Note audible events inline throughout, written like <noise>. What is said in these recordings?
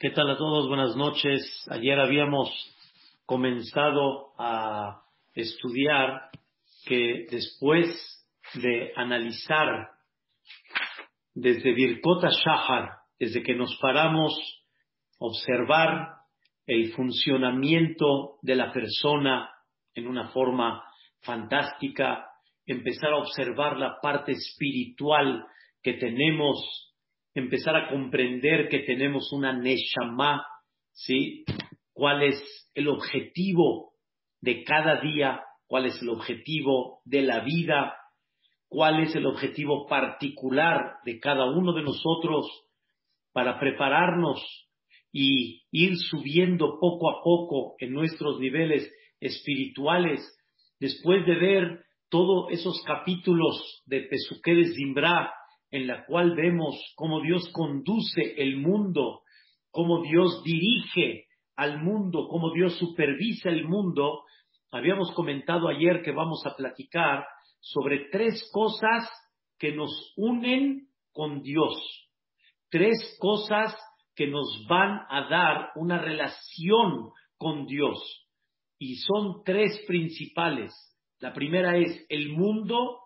¿Qué tal a todos? Buenas noches. Ayer habíamos comenzado a estudiar que después de analizar desde Birkota Shahar, desde que nos paramos, observar el funcionamiento de la persona en una forma fantástica, empezar a observar la parte espiritual que tenemos empezar a comprender que tenemos una Neshama, ¿sí? ¿Cuál es el objetivo de cada día? ¿Cuál es el objetivo de la vida? ¿Cuál es el objetivo particular de cada uno de nosotros para prepararnos y ir subiendo poco a poco en nuestros niveles espirituales después de ver todos esos capítulos de Pesuqué de Zimbra en la cual vemos cómo Dios conduce el mundo, cómo Dios dirige al mundo, cómo Dios supervisa el mundo, habíamos comentado ayer que vamos a platicar sobre tres cosas que nos unen con Dios, tres cosas que nos van a dar una relación con Dios. Y son tres principales. La primera es el mundo,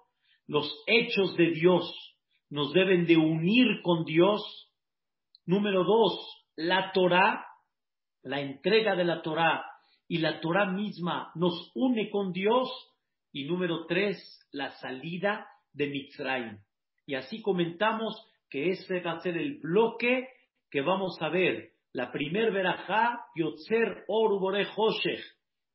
los hechos de Dios nos deben de unir con Dios. Número dos, la Torah, la entrega de la Torah y la Torah misma nos une con Dios. Y número tres, la salida de Mitzrayim. Y así comentamos que ese va a ser el bloque que vamos a ver. La primer verajá, Yotzer Oru Bore Hoshech,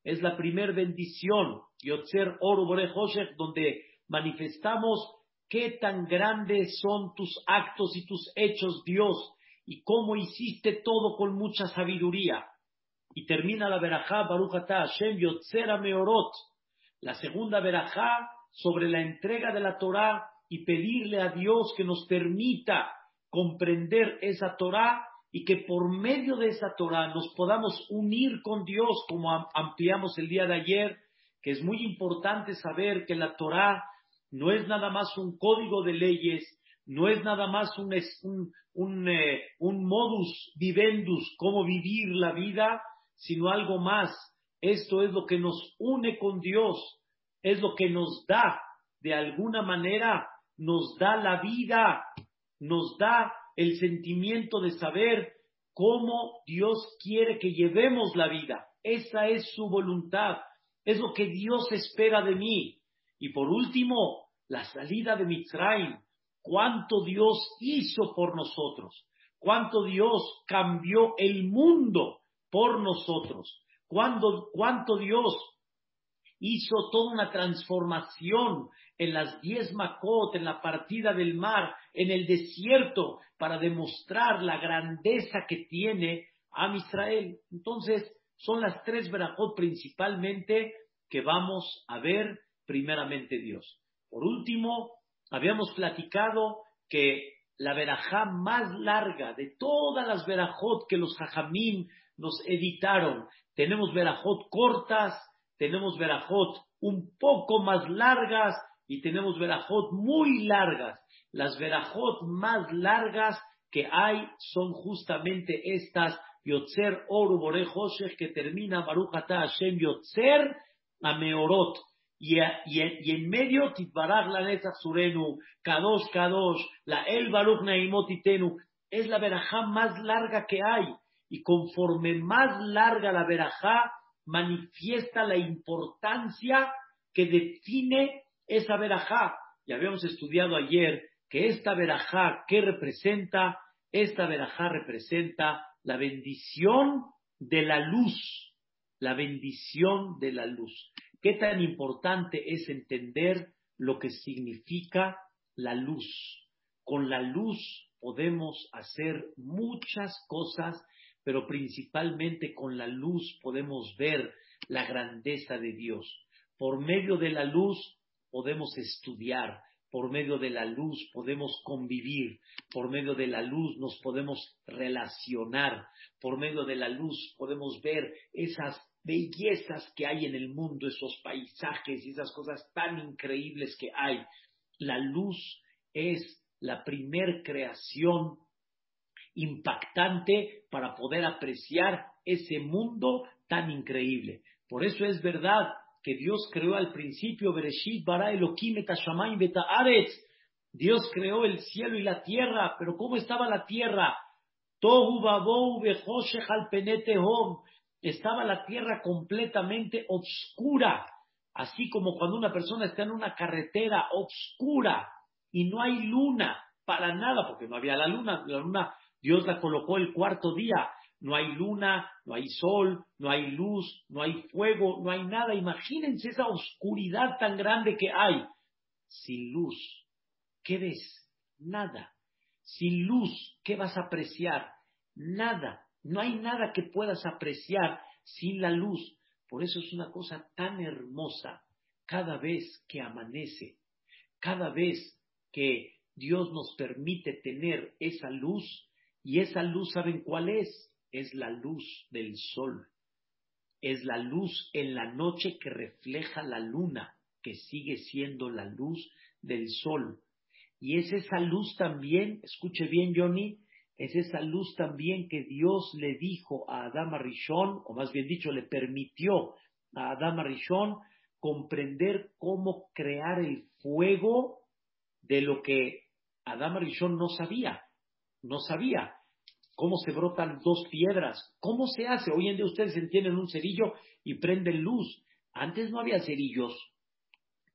es la primer bendición, Yotzer Oru Bore Hoshech, donde manifestamos qué tan grandes son tus actos y tus hechos, Dios, y cómo hiciste todo con mucha sabiduría. Y termina la verajá, Barujata Hashem Yotzera Meorot, la segunda verajá sobre la entrega de la Torah y pedirle a Dios que nos permita comprender esa Torah y que por medio de esa Torah nos podamos unir con Dios, como ampliamos el día de ayer, que es muy importante saber que la Torah no es nada más un código de leyes, no es nada más un, un, eh, un, modus vivendus, cómo vivir la vida, sino algo más. Esto es lo que nos une con Dios, es lo que nos da, de alguna manera, nos da la vida, nos da el sentimiento de saber cómo Dios quiere que llevemos la vida. Esa es su voluntad, es lo que Dios espera de mí. Y por último, la salida de Mitzrayim, cuánto Dios hizo por nosotros, cuánto Dios cambió el mundo por nosotros, cuánto, cuánto Dios hizo toda una transformación en las diez Makot, en la partida del mar, en el desierto, para demostrar la grandeza que tiene a Israel. Entonces, son las tres verajot principalmente que vamos a ver primeramente Dios. Por último, habíamos platicado que la verajá más larga de todas las verajot que los jajamín nos editaron, tenemos verajot cortas, tenemos verajot un poco más largas y tenemos verajot muy largas. Las verajot más largas que hay son justamente estas Yotzer Oru Bore que termina Baruch Hashem Yotzer Ameorot y, en medio Titbaraj la Netzach Surenu, Kadosh Kadosh, la El Baruch Naimotitenu, es la verajá más larga que hay. Y conforme más larga la verajá, manifiesta la importancia que define esa verajá. Y habíamos estudiado ayer que esta verajá, ¿qué representa? Esta verajá representa la bendición de la luz, la bendición de la luz. ¿Qué tan importante es entender lo que significa la luz? Con la luz podemos hacer muchas cosas, pero principalmente con la luz podemos ver la grandeza de Dios. Por medio de la luz podemos estudiar, por medio de la luz podemos convivir, por medio de la luz nos podemos relacionar, por medio de la luz podemos ver esas bellezas que hay en el mundo, esos paisajes y esas cosas tan increíbles que hay. La luz es la primer creación impactante para poder apreciar ese mundo tan increíble. Por eso es verdad que Dios creó al principio, Bereshit bara Elohim Dios creó el cielo y la tierra, pero ¿cómo estaba la tierra? Tohu al Estaba la tierra completamente oscura, así como cuando una persona está en una carretera oscura y no hay luna para nada, porque no había la luna, la luna Dios la colocó el cuarto día, no hay luna, no hay sol, no hay luz, no hay fuego, no hay nada. Imagínense esa oscuridad tan grande que hay. Sin luz, ¿qué ves? Nada. Sin luz, ¿qué vas a apreciar? Nada. No hay nada que puedas apreciar sin la luz. Por eso es una cosa tan hermosa cada vez que amanece, cada vez que Dios nos permite tener esa luz, y esa luz, ¿saben cuál es? Es la luz del sol. Es la luz en la noche que refleja la luna, que sigue siendo la luz del sol. Y es esa luz también, escuche bien Johnny, es esa luz también que Dios le dijo a Adama Rishon, o más bien dicho, le permitió a Adama Rishon comprender cómo crear el fuego de lo que Adama Rishon no sabía. No sabía cómo se brotan dos piedras, cómo se hace. Hoy en día ustedes entienden un cerillo y prenden luz. Antes no había cerillos.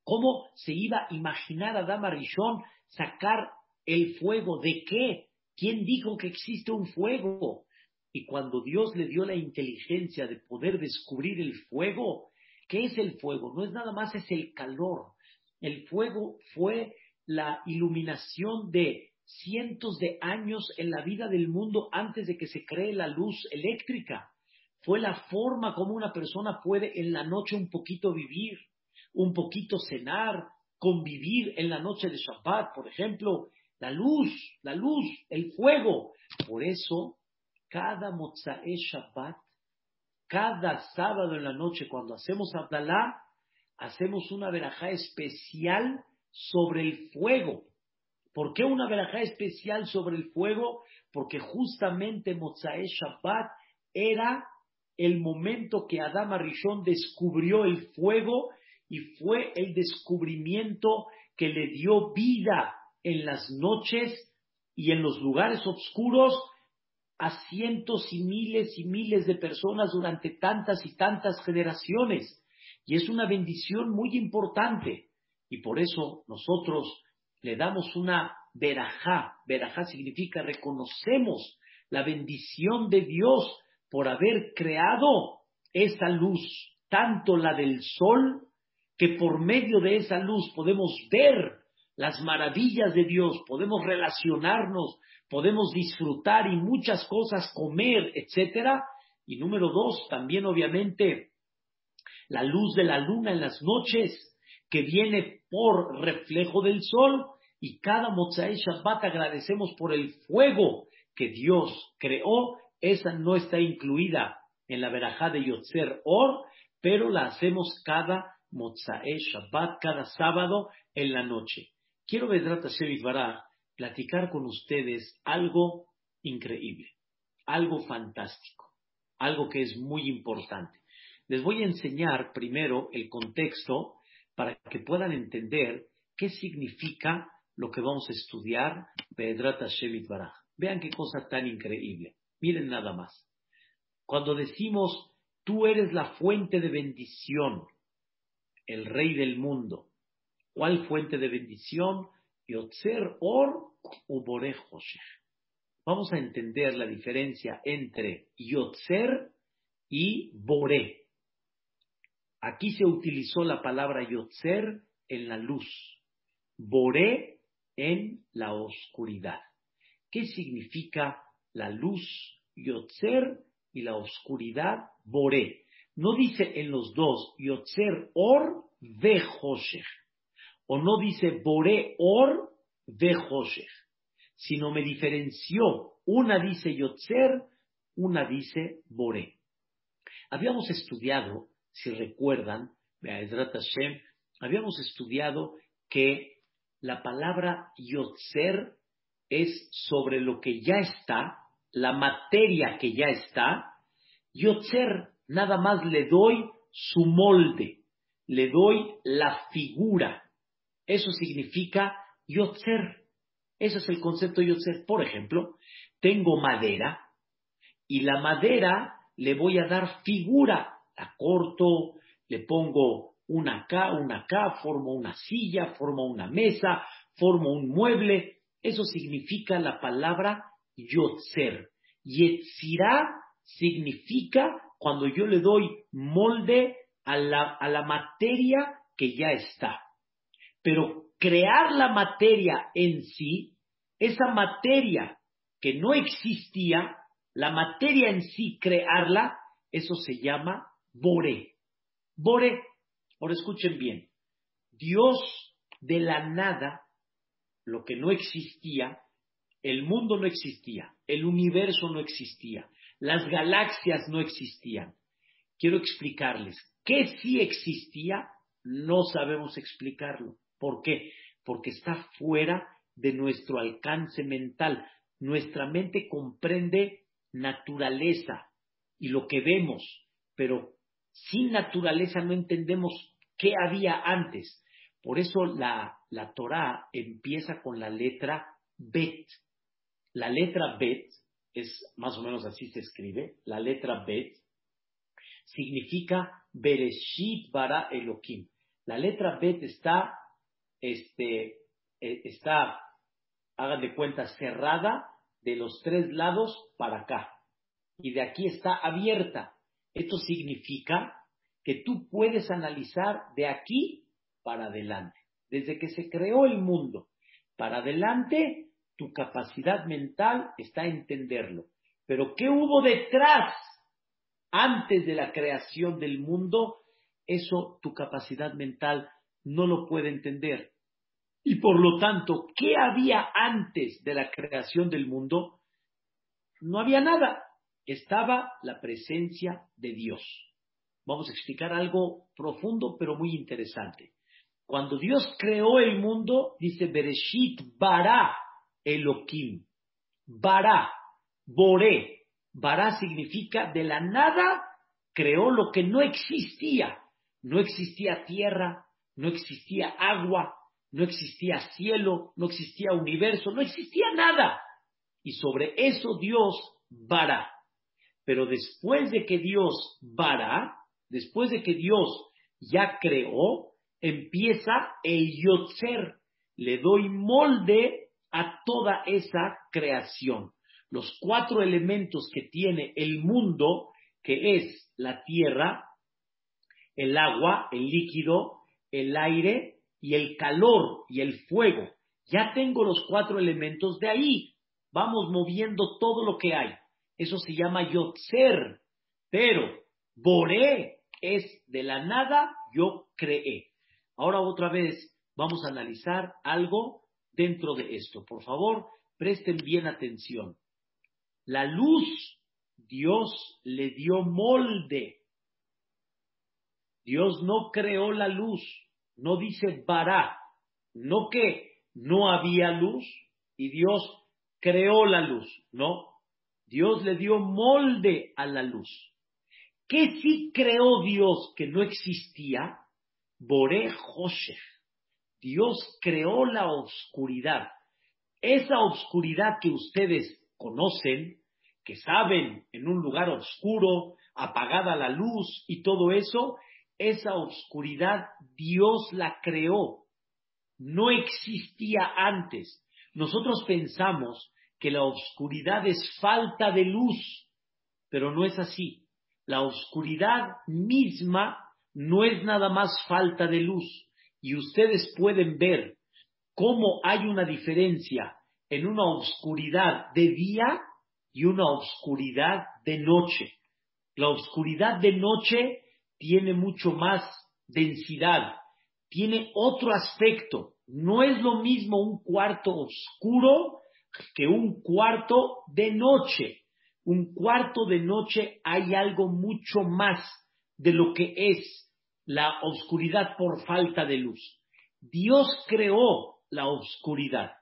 ¿Cómo se iba a imaginar Adama Rishon sacar el fuego? ¿De qué? ¿Quién dijo que existe un fuego? Y cuando Dios le dio la inteligencia de poder descubrir el fuego, ¿qué es el fuego? No es nada más, es el calor. El fuego fue la iluminación de cientos de años en la vida del mundo antes de que se cree la luz eléctrica. Fue la forma como una persona puede en la noche un poquito vivir, un poquito cenar, convivir en la noche de Shabbat, por ejemplo, la luz, la luz, el fuego. Por eso, cada Mozae Shabbat, cada sábado en la noche, cuando hacemos Abdalá, hacemos una verajá especial sobre el fuego. ¿Por qué una verajá especial sobre el fuego? Porque justamente Mozae Shabbat era el momento que Adam Arishon descubrió el fuego y fue el descubrimiento que le dio vida en las noches y en los lugares oscuros a cientos y miles y miles de personas durante tantas y tantas generaciones. Y es una bendición muy importante. Y por eso nosotros le damos una verajá. Verajá significa reconocemos la bendición de Dios por haber creado esa luz, tanto la del sol, que por medio de esa luz podemos ver las maravillas de Dios, podemos relacionarnos, podemos disfrutar y muchas cosas, comer, etcétera. Y número dos, también obviamente la luz de la luna en las noches, que viene por reflejo del sol, y cada Mozae Shabbat agradecemos por el fuego que Dios creó, esa no está incluida en la verajá de Yotzer Or, pero la hacemos cada Mozae Shabbat, cada sábado en la noche. Quiero, Vedrat Hashem platicar con ustedes algo increíble, algo fantástico, algo que es muy importante. Les voy a enseñar primero el contexto para que puedan entender qué significa lo que vamos a estudiar Vedrat Hashem Vean qué cosa tan increíble. Miren nada más. Cuando decimos, tú eres la fuente de bendición, el rey del mundo, ¿Cuál fuente de bendición? Yotzer or u Vamos a entender la diferencia entre Yotzer y Boré. Aquí se utilizó la palabra Yotzer en la luz, Boré en la oscuridad. ¿Qué significa la luz Yotzer y la oscuridad Boré? No dice en los dos Yotzer or ve o no dice Boré Or de Hoshech, sino me diferenció. Una dice Yotzer, una dice Boré. Habíamos estudiado, si recuerdan, habíamos estudiado que la palabra Yotzer es sobre lo que ya está la materia que ya está, Yotzer nada más le doy su molde, le doy la figura. Eso significa Yotzer. Ese es el concepto Yotzer. Por ejemplo, tengo madera y la madera le voy a dar figura. La corto, le pongo una acá, una acá, formo una silla, formo una mesa, formo un mueble. Eso significa la palabra Yotzer. Yetzirá significa cuando yo le doy molde a la, a la materia que ya está. Pero crear la materia en sí, esa materia que no existía, la materia en sí, crearla, eso se llama Bore. Bore, ahora escuchen bien, Dios de la nada, lo que no existía, el mundo no existía, el universo no existía, las galaxias no existían. Quiero explicarles, ¿qué sí existía? No sabemos explicarlo. ¿Por qué? Porque está fuera de nuestro alcance mental. Nuestra mente comprende naturaleza y lo que vemos, pero sin naturaleza no entendemos qué había antes. Por eso la, la Torah empieza con la letra Bet. La letra Bet es más o menos así se escribe. La letra Bet significa Bereshit bara Elohim. La letra Bet está, este, e, está, hagan de cuenta, cerrada de los tres lados para acá. Y de aquí está abierta. Esto significa que tú puedes analizar de aquí para adelante. Desde que se creó el mundo para adelante, tu capacidad mental está en entenderlo. Pero ¿qué hubo detrás antes de la creación del mundo? Eso tu capacidad mental no lo puede entender. Y por lo tanto, ¿qué había antes de la creación del mundo? No había nada. Estaba la presencia de Dios. Vamos a explicar algo profundo pero muy interesante. Cuando Dios creó el mundo, dice Bereshit bara Elohim. Bara, Boré. Bara significa de la nada creó lo que no existía. No existía tierra, no existía agua, no existía cielo, no existía universo, no existía nada. Y sobre eso Dios bara. Pero después de que Dios bara, después de que Dios ya creó, empieza el yotzer. Le doy molde a toda esa creación. Los cuatro elementos que tiene el mundo, que es la tierra, el agua, el líquido, el aire y el calor y el fuego. Ya tengo los cuatro elementos de ahí. Vamos moviendo todo lo que hay. Eso se llama Yotzer. Pero Boré es de la nada, yo creé. Ahora otra vez vamos a analizar algo dentro de esto. Por favor, presten bien atención. La luz, Dios le dio molde. Dios no creó la luz, no dice vará, no que no había luz y Dios creó la luz, no. Dios le dio molde a la luz. ¿Qué sí creó Dios que no existía? Boré Hoshech. Dios creó la oscuridad. Esa oscuridad que ustedes conocen, que saben en un lugar oscuro, apagada la luz y todo eso, esa oscuridad Dios la creó. No existía antes. Nosotros pensamos que la oscuridad es falta de luz, pero no es así. La oscuridad misma no es nada más falta de luz. Y ustedes pueden ver cómo hay una diferencia en una oscuridad de día y una oscuridad de noche. La oscuridad de noche tiene mucho más densidad, tiene otro aspecto. No es lo mismo un cuarto oscuro que un cuarto de noche. Un cuarto de noche hay algo mucho más de lo que es la oscuridad por falta de luz. Dios creó la oscuridad.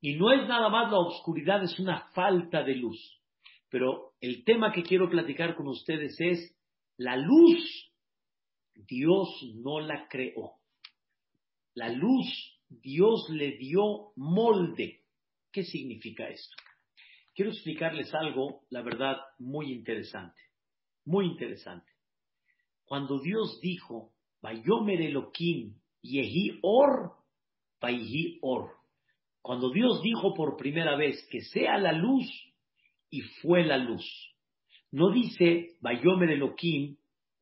Y no es nada más la oscuridad, es una falta de luz. Pero el tema que quiero platicar con ustedes es la luz. Dios no la creó. La luz, Dios le dio molde. ¿Qué significa esto? Quiero explicarles algo, la verdad, muy interesante. Muy interesante. Cuando Dios dijo, Vayomer Elohim Yehi Or, Vayhi Or. Cuando Dios dijo por primera vez que sea la luz, y fue la luz. No dice Vayomer Elohim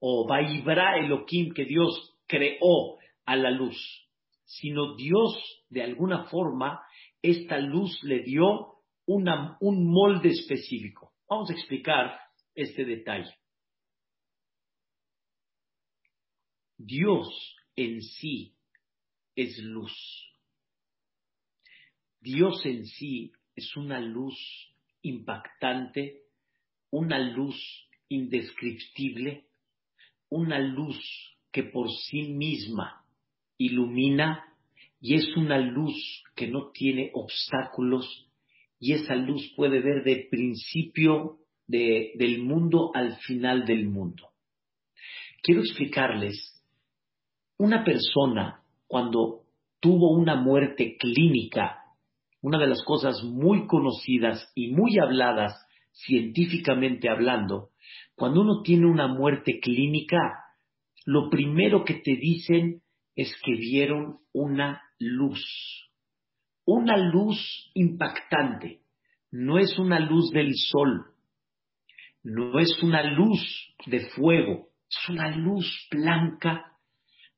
o Vaibra Elohim que Dios creó a la luz, sino Dios de alguna forma esta luz le dio un molde específico. Vamos a explicar este detalle. Dios en sí es luz. Dios en sí es una luz impactante, una luz indescriptible, una luz que por sí misma ilumina y es una luz que no tiene obstáculos y esa luz puede ver de principio del mundo al final del mundo. Quiero explicarles, una persona cuando tuvo una muerte clínica, una de las cosas muy conocidas y muy habladas científicamente hablando, cuando uno tiene una muerte clínica, lo primero que te dicen es que vieron una luz. Una luz impactante. No es una luz del sol, no es una luz de fuego, es una luz blanca,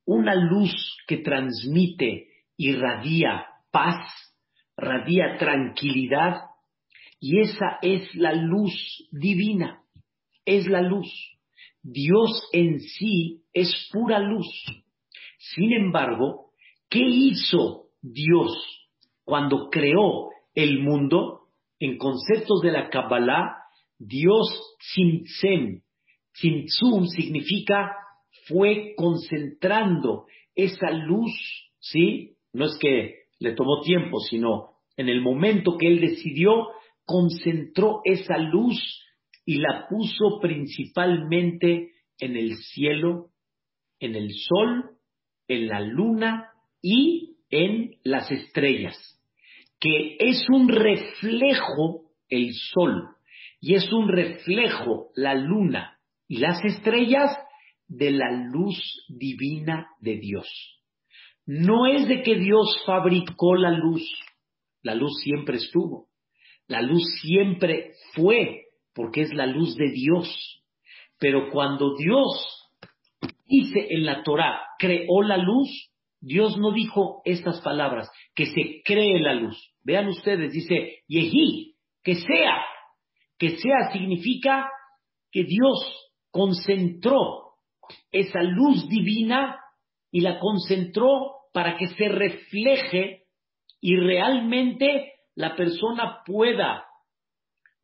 una luz que transmite y radia paz, radia tranquilidad, y esa es la luz divina, es la luz. Dios en sí es pura luz. Sin embargo, ¿qué hizo Dios cuando creó el mundo, en conceptos de la Kabbalah, Dios Tzimtzem, Tzimtzum significa fue concentrando esa luz, ¿sí? No es que le tomó tiempo, sino en el momento que él decidió, concentró esa luz y la puso principalmente en el cielo, en el sol, en la luna y en las estrellas que es un reflejo el sol y es un reflejo la luna y las estrellas de la luz divina de Dios. No es de que Dios fabricó la luz, la luz siempre estuvo, la luz siempre fue, porque es la luz de Dios. Pero cuando Dios dice en la Torah, creó la luz, Dios no dijo estas palabras, que se cree la luz. Vean ustedes, dice, Yehi, que sea. Que sea significa que Dios concentró esa luz divina y la concentró para que se refleje y realmente la persona pueda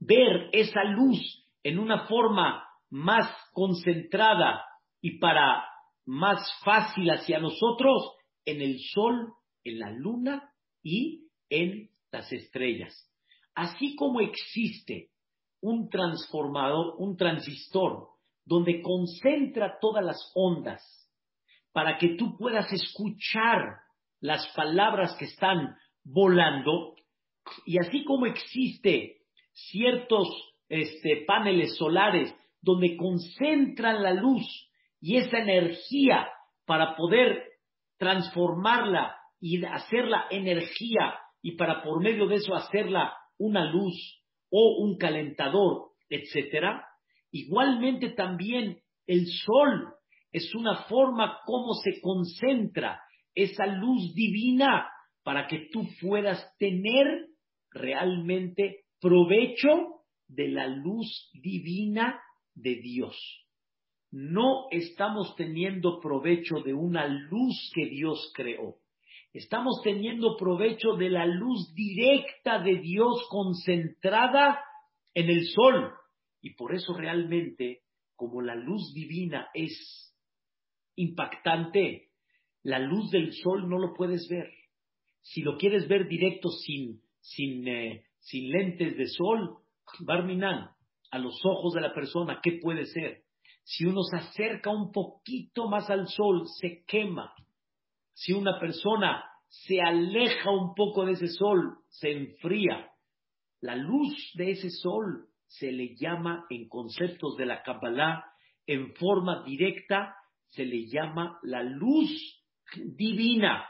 ver esa luz en una forma más concentrada y para más fácil hacia nosotros en el sol, en la luna y en las estrellas. Así como existe un transformador, un transistor, donde concentra todas las ondas para que tú puedas escuchar las palabras que están volando, y así como existe ciertos este, paneles solares donde concentran la luz y esa energía para poder transformarla y hacerla energía y para por medio de eso hacerla una luz o un calentador, etcétera. Igualmente también el sol es una forma como se concentra esa luz divina para que tú puedas tener realmente provecho de la luz divina de Dios no estamos teniendo provecho de una luz que Dios creó. Estamos teniendo provecho de la luz directa de Dios concentrada en el sol. Y por eso realmente, como la luz divina es impactante, la luz del sol no lo puedes ver. Si lo quieres ver directo sin, sin, eh, sin lentes de sol, Barminan, a los ojos de la persona, ¿qué puede ser? Si uno se acerca un poquito más al sol, se quema. Si una persona se aleja un poco de ese sol, se enfría. La luz de ese sol se le llama en conceptos de la Kabbalah, en forma directa, se le llama la luz divina.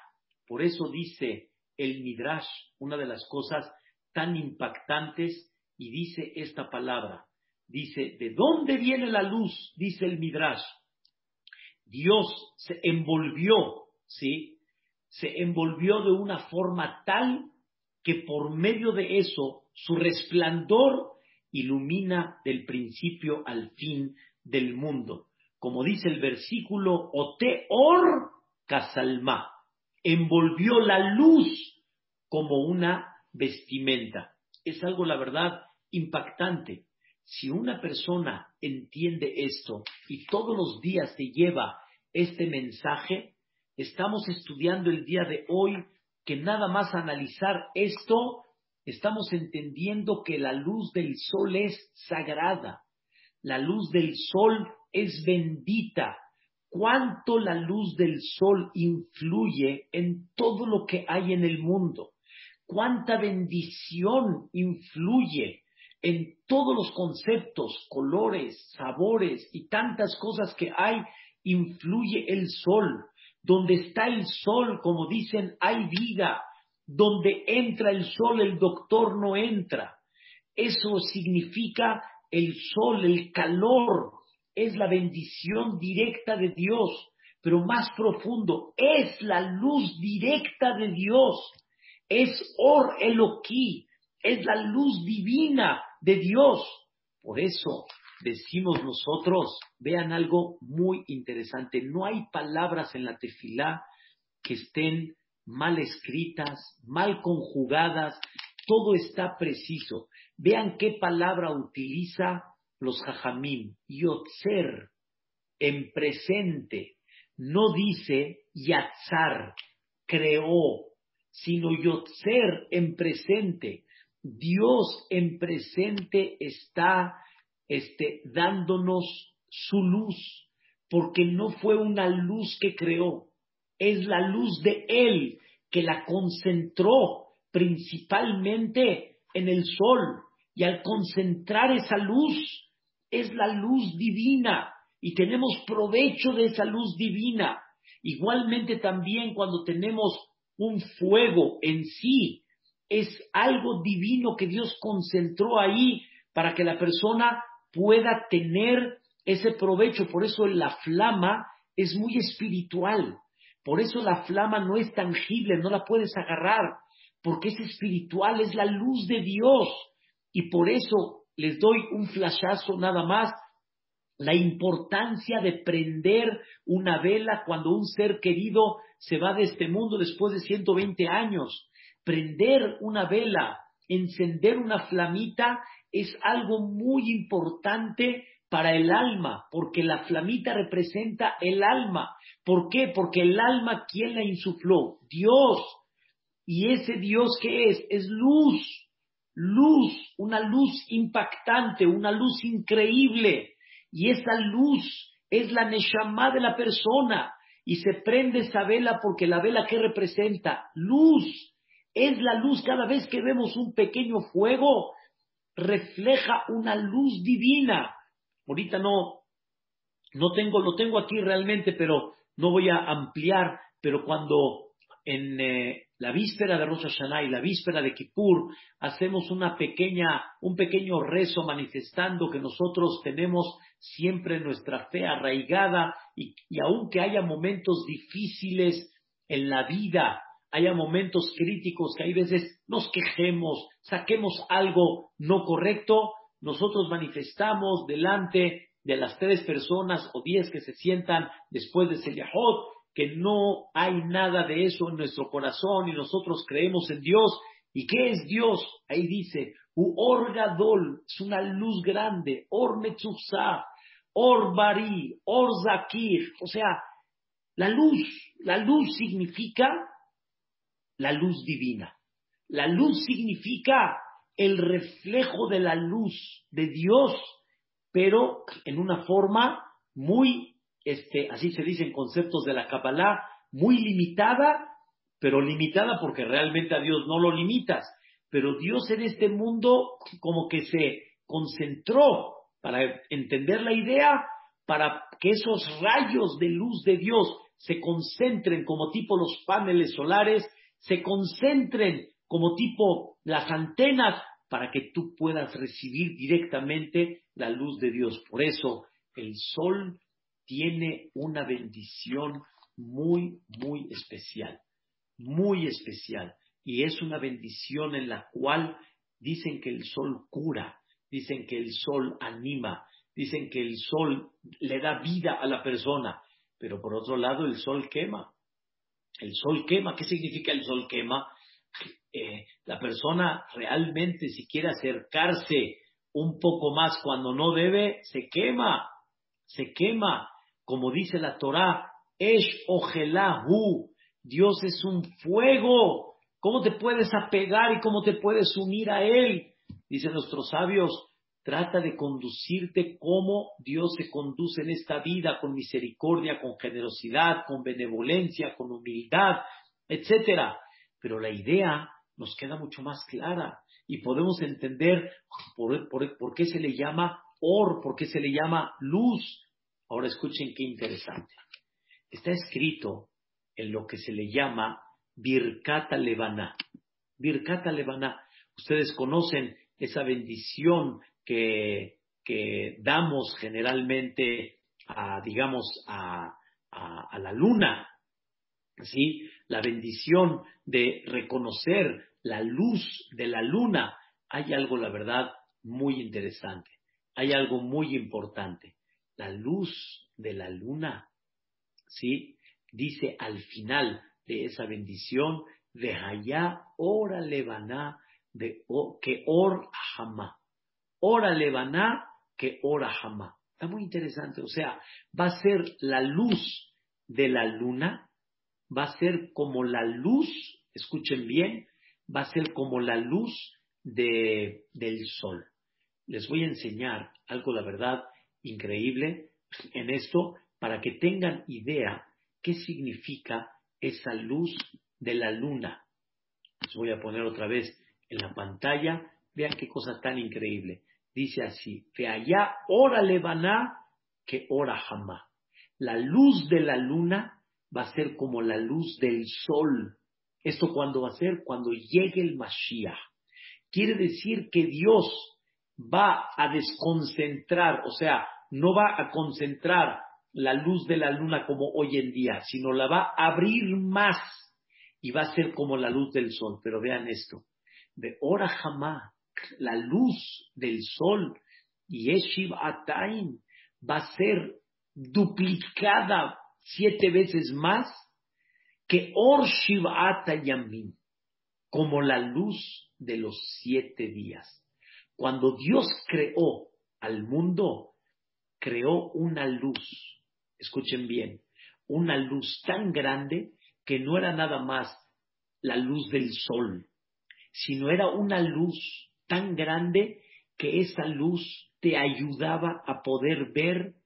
Por eso dice el Midrash, una de las cosas tan impactantes, y dice esta palabra. Dice, ¿de dónde viene la luz? Dice el Midrash. Dios se envolvió, ¿sí? Se envolvió de una forma tal que por medio de eso su resplandor ilumina del principio al fin del mundo. Como dice el versículo, Oteor Casalma, envolvió la luz como una vestimenta. Es algo, la verdad, impactante. Si una persona entiende esto y todos los días se lleva este mensaje, estamos estudiando el día de hoy que nada más analizar esto, estamos entendiendo que la luz del sol es sagrada, la luz del sol es bendita. ¿Cuánto la luz del sol influye en todo lo que hay en el mundo? ¿Cuánta bendición influye en todos los conceptos, colores, sabores y tantas cosas que hay? Influye el sol. Donde está el sol, como dicen, hay vida. Donde entra el sol, el doctor no entra. Eso significa el sol, el calor, es la bendición directa de Dios, pero más profundo, es la luz directa de Dios, es Or Eloquí, es la luz divina de Dios. Por eso decimos nosotros, vean algo muy interesante, no hay palabras en la tefilá que estén mal escritas, mal conjugadas, todo está preciso. Vean qué palabra utiliza los jajamim. Yotzer, en presente, no dice yatzar, creó, sino yotzer en presente. Dios en presente está este, dándonos su luz, porque no fue una luz que creó, es la luz de Él que la concentró principalmente en el sol. Y al concentrar esa luz, es la luz divina y tenemos provecho de esa luz divina. Igualmente también cuando tenemos un fuego en sí, es algo divino que Dios concentró ahí para que la persona pueda tener ese provecho. Por eso la flama es muy espiritual. Por eso la flama no es tangible, no la puedes agarrar, porque es espiritual, es la luz de Dios. Y por eso les doy un flashazo nada más, la importancia de prender una vela cuando un ser querido se va de este mundo después de 120 años. Prender una vela, encender una flamita es algo muy importante para el alma, porque la flamita representa el alma. ¿Por qué? Porque el alma, ¿quién la insufló? Dios. Y ese Dios que es, es luz luz, una luz impactante, una luz increíble. Y esa luz es la Neshama de la persona. Y se prende esa vela porque la vela que representa luz. Es la luz cada vez que vemos un pequeño fuego, refleja una luz divina. Ahorita no, no tengo, lo tengo aquí realmente, pero no voy a ampliar, pero cuando en eh, la víspera de Rosh Hashanah y la víspera de Kippur hacemos una pequeña, un pequeño rezo manifestando que nosotros tenemos siempre nuestra fe arraigada y, y aunque haya momentos difíciles en la vida, haya momentos críticos que hay veces nos quejemos, saquemos algo no correcto, nosotros manifestamos delante de las tres personas o diez que se sientan después de Selahot que no hay nada de eso en nuestro corazón y nosotros creemos en Dios. ¿Y qué es Dios? Ahí dice, U es una luz grande, or metzufsa, or bari, or zakir, o sea, la luz, la luz significa la luz divina. La luz significa el reflejo de la luz de Dios, pero en una forma muy, este, así se dicen conceptos de la Kabbalah, muy limitada, pero limitada porque realmente a Dios no lo limitas. Pero Dios en este mundo como que se concentró para entender la idea, para que esos rayos de luz de Dios se concentren como tipo los paneles solares, se concentren como tipo las antenas para que tú puedas recibir directamente la luz de Dios. Por eso el sol tiene una bendición muy, muy especial, muy especial. Y es una bendición en la cual dicen que el sol cura, dicen que el sol anima, dicen que el sol le da vida a la persona, pero por otro lado el sol quema. El sol quema, ¿qué significa el sol quema? Eh, la persona realmente si quiere acercarse un poco más cuando no debe, se quema, se quema. Como dice la Torah, Esh Ojelahu, Dios es un fuego. ¿Cómo te puedes apegar y cómo te puedes unir a Él? Dicen nuestros sabios, trata de conducirte como Dios se conduce en esta vida, con misericordia, con generosidad, con benevolencia, con humildad, etcétera. Pero la idea nos queda mucho más clara y podemos entender por, qué se le llama or, por qué se le llama luz. Ahora escuchen qué interesante. Está escrito en lo que se le llama Birkata Levana. Birkata Levana. Ustedes conocen esa bendición que, damos generalmente a, digamos, a, a la luna, ¿sí? La bendición de reconocer la luz de la luna. Hay algo, la verdad, muy interesante. Hay algo muy importante. La luz de la luna, ¿sí? Dice al final de esa bendición, de allá ora levaná, de que or jamá. Ora levaná, que ora jamá. Está muy interesante. O sea, va a ser la luz de la luna, va a ser como la luz, escuchen bien, va a ser como la luz de, del sol. Les voy a enseñar algo, la verdad, increíble en esto para que tengan idea qué significa esa luz de la luna. Les voy a poner otra vez en la pantalla. Vean qué cosa tan increíble. Dice así, que allá ora levaná que ora jamá. La luz de la luna va a ser como la luz del sol. ¿Esto cuándo va a ser? Cuando llegue el Mashiach. Quiere decir que Dios va a desconcentrar, o sea, no va a concentrar la luz de la luna como hoy en día, sino la va a abrir más y va a ser como la luz del sol. Pero vean esto, de hora jamás, la luz del sol, Yeshiv Ataim, va a ser duplicada siete veces más que Or Shivata Yamin, como la luz de los siete días. Cuando Dios creó al mundo, creó una luz, escuchen bien, una luz tan grande que no era nada más la luz del sol, sino era una luz tan grande que esa luz te ayudaba a poder ver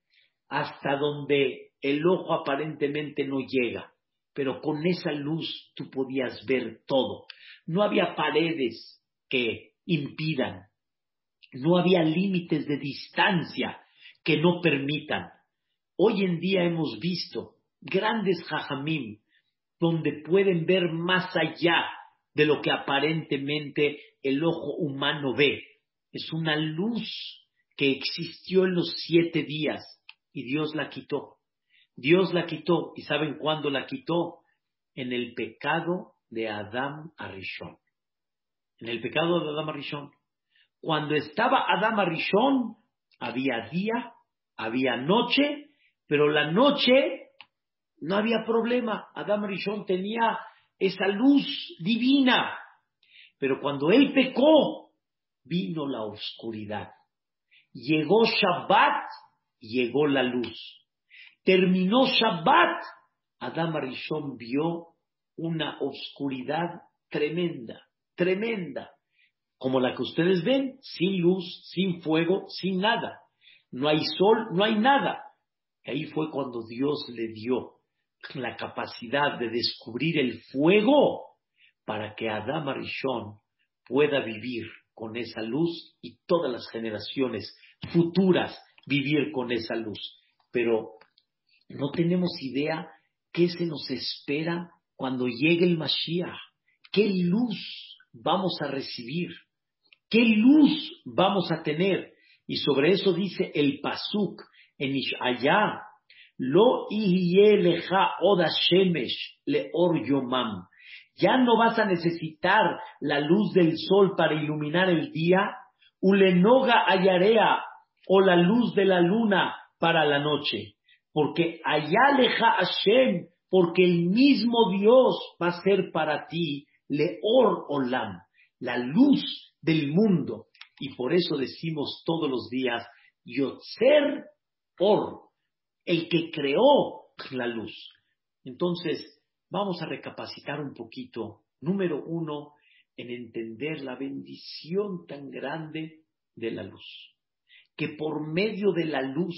hasta donde el ojo aparentemente no llega pero con esa luz tú podías ver todo. No había paredes que impidan, no había límites de distancia que no permitan. Hoy en día hemos visto grandes jajamim donde pueden ver más allá de lo que aparentemente el ojo humano ve. Es una luz que existió en los siete días y Dios la quitó. Dios la quitó. ¿Y saben cuándo la quitó? En el pecado de Adam Arishon. En el pecado de Adam Arishon. Cuando estaba Adam Arishon, había día, había noche, pero la noche no había problema. Adam Arishon tenía esa luz divina. Pero cuando él pecó, vino la oscuridad. Llegó Shabbat, llegó la luz. Terminó Shabbat, Adam Arishon vio una oscuridad tremenda, tremenda. Como la que ustedes ven, sin luz, sin fuego, sin nada. No hay sol, no hay nada. ahí fue cuando Dios le dio la capacidad de descubrir el fuego para que Adam Arishon pueda vivir con esa luz y todas las generaciones futuras vivir con esa luz. Pero no tenemos idea qué se nos espera cuando llegue el Mashiach, qué luz vamos a recibir, qué luz vamos a tener. Y sobre eso dice el Pasuk en Ishaya, Lo leja oda shemesh leor yomam. Ya no vas a necesitar la luz del sol para iluminar el día, ulenoga ayarea o la luz de la luna para la noche. Porque allá leja Hashem, porque el mismo Dios va a ser para ti leor olam, la luz del mundo. Y por eso decimos todos los días, Yotzer Or, el que creó la luz. Entonces, vamos a recapacitar un poquito. Número uno, en entender la bendición tan grande de la luz. Que por medio de la luz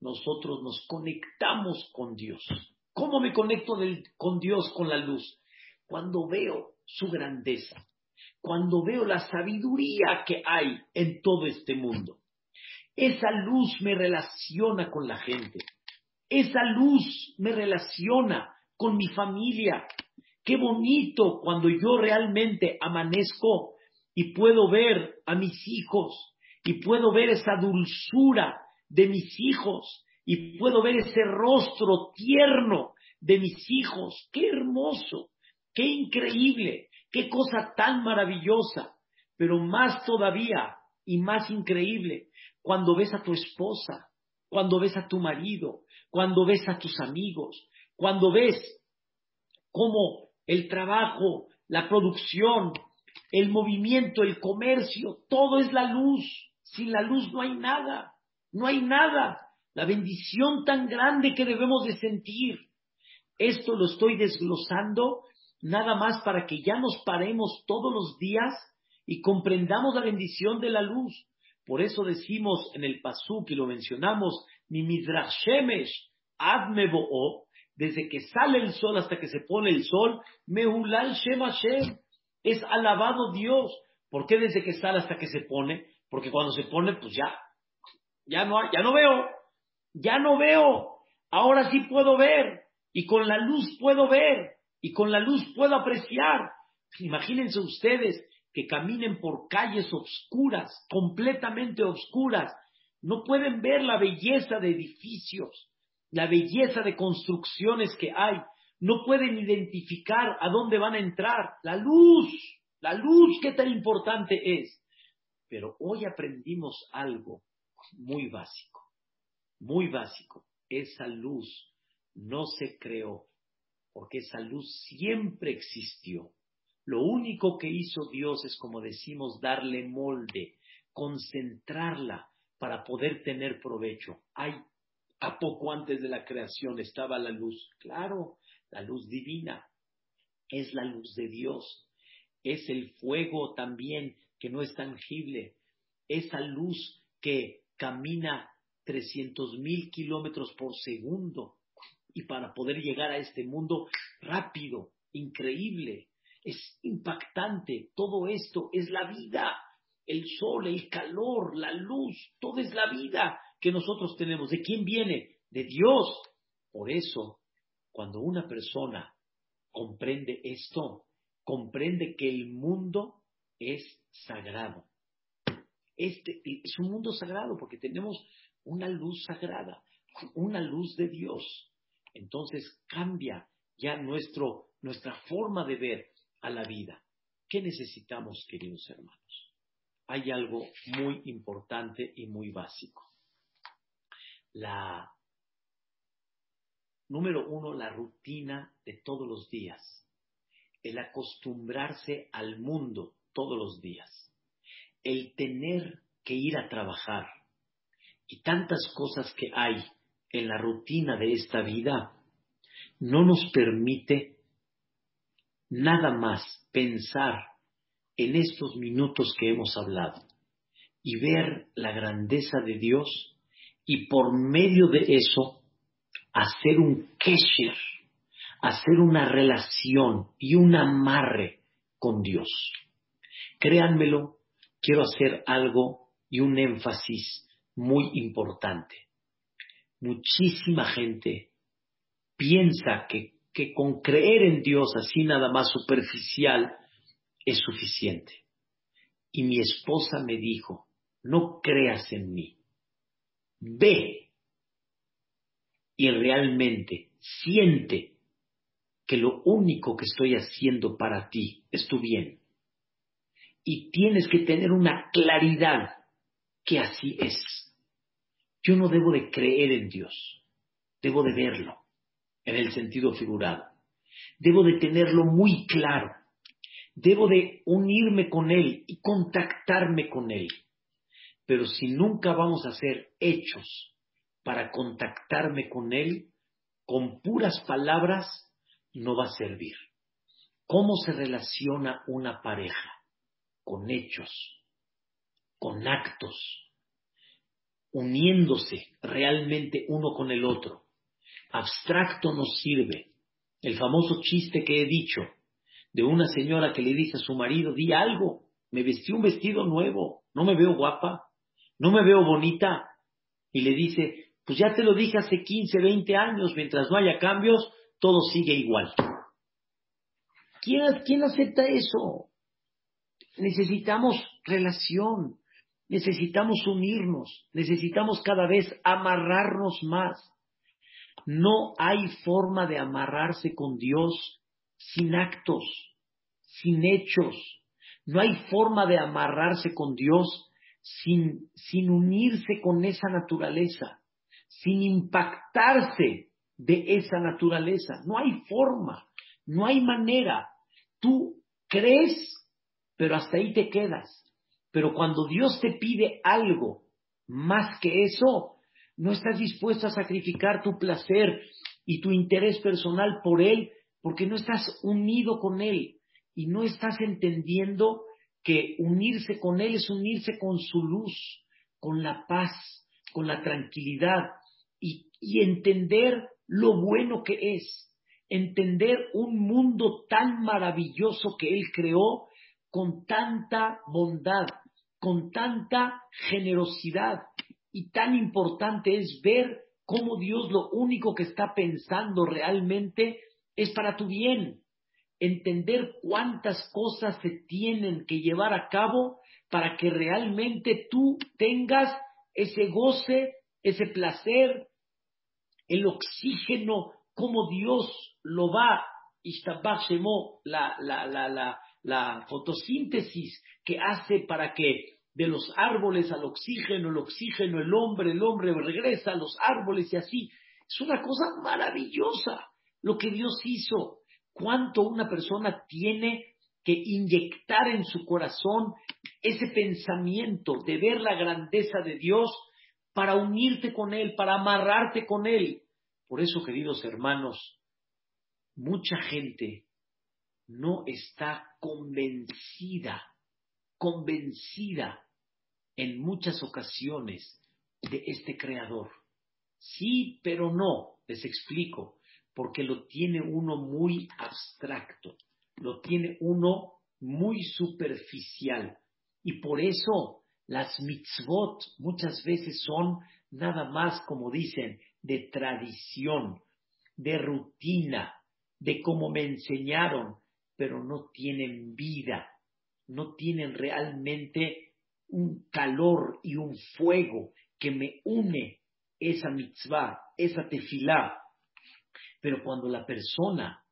nosotros nos conectamos con Dios. ¿Cómo me conecto con Dios con la luz? Cuando veo su grandeza, cuando veo la sabiduría que hay en todo este mundo. Esa luz me relaciona con la gente. Esa luz me relaciona con mi familia. Qué bonito cuando yo realmente amanezco y puedo ver a mis hijos y puedo ver esa dulzura de mis hijos y puedo ver ese rostro tierno de mis hijos. Qué hermoso, qué increíble, qué cosa tan maravillosa. Pero más todavía y más increíble cuando ves a tu esposa, cuando ves a tu marido, cuando ves a tus amigos, cuando ves cómo el trabajo, la producción, el movimiento, el comercio, todo es la luz. Sin la luz no hay nada, no hay nada. La bendición tan grande que debemos de sentir. Esto lo estoy desglosando nada más para que ya nos paremos todos los días y comprendamos la bendición de la luz. Por eso decimos en el Pasú que lo mencionamos, mi midrash shemesh admebo'o, desde que sale el sol hasta que se pone el sol, mehulal shem Hashem, es alabado Dios. ¿Por qué desde que sale hasta que se pone? Porque cuando se pone, pues ya, ya no, ya no veo, ya no veo, ahora sí puedo ver, y con la luz puedo ver, y con la luz puedo apreciar. Imagínense ustedes que caminen por calles oscuras, completamente oscuras, no pueden ver la belleza de edificios, la belleza de construcciones que hay, no pueden identificar a dónde van a entrar. La luz, la luz, qué tan importante es. Pero hoy aprendimos algo muy básico, muy básico. Esa luz no se creó, porque esa luz siempre existió. Lo único que hizo Dios es, como decimos, darle molde, concentrarla para poder tener provecho. Hay, a poco antes de la creación estaba la luz. Claro, la luz divina es la luz de Dios. Es el fuego también que no es tangible. Esa luz que camina 300 mil kilómetros por segundo y para poder llegar a este mundo rápido, increíble es impactante. Todo esto es la vida. El sol, el calor, la luz, todo es la vida que nosotros tenemos. ¿De quién viene? De Dios. Por eso, cuando una persona comprende esto, comprende que el mundo es sagrado. Este es un mundo sagrado porque tenemos una luz sagrada, una luz de Dios. Entonces cambia ya nuestro, nuestra forma de ver a la vida. ¿Qué necesitamos, queridos hermanos? Hay algo muy importante y muy básico. La número uno, la rutina de todos los días. El acostumbrarse al mundo todos los días. El tener que ir a trabajar. Y tantas cosas que hay en la rutina de esta vida no nos permite nada más pensar en estos minutos que hemos hablado y ver la grandeza de Dios y por medio de eso hacer un kesher, hacer una relación y un amarre con Dios. Créanmelo, quiero hacer algo y un énfasis muy importante. Muchísima gente piensa que, que con creer en Dios así nada más superficial es suficiente. Y mi esposa me dijo, no creas en mí, ve y realmente siente que lo único que estoy haciendo para ti es tu bien. Y tienes que tener una claridad que así es. Yo no debo de creer en Dios, debo de verlo en el sentido figurado. Debo de tenerlo muy claro. Debo de unirme con Él y contactarme con Él. Pero si nunca vamos a hacer hechos para contactarme con Él, con puras palabras no va a servir. ¿Cómo se relaciona una pareja? Con hechos, con actos, uniéndose realmente uno con el otro. Abstracto nos sirve. El famoso chiste que he dicho de una señora que le dice a su marido, di algo, me vestí un vestido nuevo, no me veo guapa, no me veo bonita. Y le dice, pues ya te lo dije hace 15, 20 años, mientras no haya cambios, todo sigue igual. ¿Quién, quién acepta eso? Necesitamos relación, necesitamos unirnos, necesitamos cada vez amarrarnos más. No hay forma de amarrarse con Dios sin actos, sin hechos. No hay forma de amarrarse con Dios sin, sin unirse con esa naturaleza, sin impactarse de esa naturaleza. No hay forma, no hay manera. Tú crees, pero hasta ahí te quedas. Pero cuando Dios te pide algo más que eso, no estás dispuesto a sacrificar tu placer y tu interés personal por Él, porque no estás unido con Él y no estás entendiendo que unirse con Él es unirse con su luz, con la paz, con la tranquilidad y, entender lo bueno que es, entender un mundo tan maravilloso que Él creó con tanta bondad, con tanta generosidad, y tan importante es ver cómo Dios lo único que está pensando realmente es para tu bien. Entender cuántas cosas se tienen que llevar a cabo para que realmente tú tengas ese goce, ese placer, el oxígeno, como Dios lo va, la, la, la, la, la fotosíntesis que hace para que de los árboles al oxígeno, el oxígeno, el hombre, el hombre regresa a los árboles y así. Es una cosa maravillosa lo que Dios hizo. Cuánto una persona tiene que inyectar en su corazón ese pensamiento de ver la grandeza de Dios para unirte con Él, para amarrarte con Él. Por eso, queridos hermanos, mucha gente no está convencida, convencida en muchas ocasiones de este creador. Sí, pero no, les explico, porque lo tiene uno muy abstracto, lo tiene uno muy superficial. Y por eso las mitzvot muchas veces son nada más, como dicen, de tradición, de rutina, de cómo me enseñaron, pero no tienen vida, no tienen realmente un calor y un fuego que me une esa mitzvah, esa tefilá. Pero cuando la persona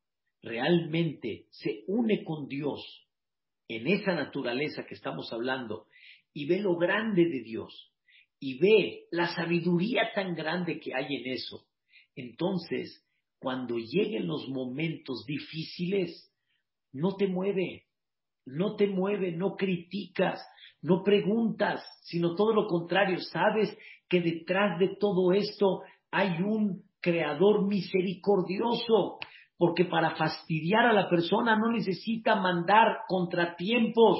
realmente se une con Dios en esa naturaleza que estamos hablando y ve lo grande de Dios y ve la sabiduría tan grande que hay en eso, entonces cuando lleguen los momentos difíciles, no te mueve, no te mueve, no criticas, no preguntas, sino todo lo contrario, sabes que detrás de todo esto hay un creador misericordioso, porque para fastidiar a la persona no necesita mandar contratiempos,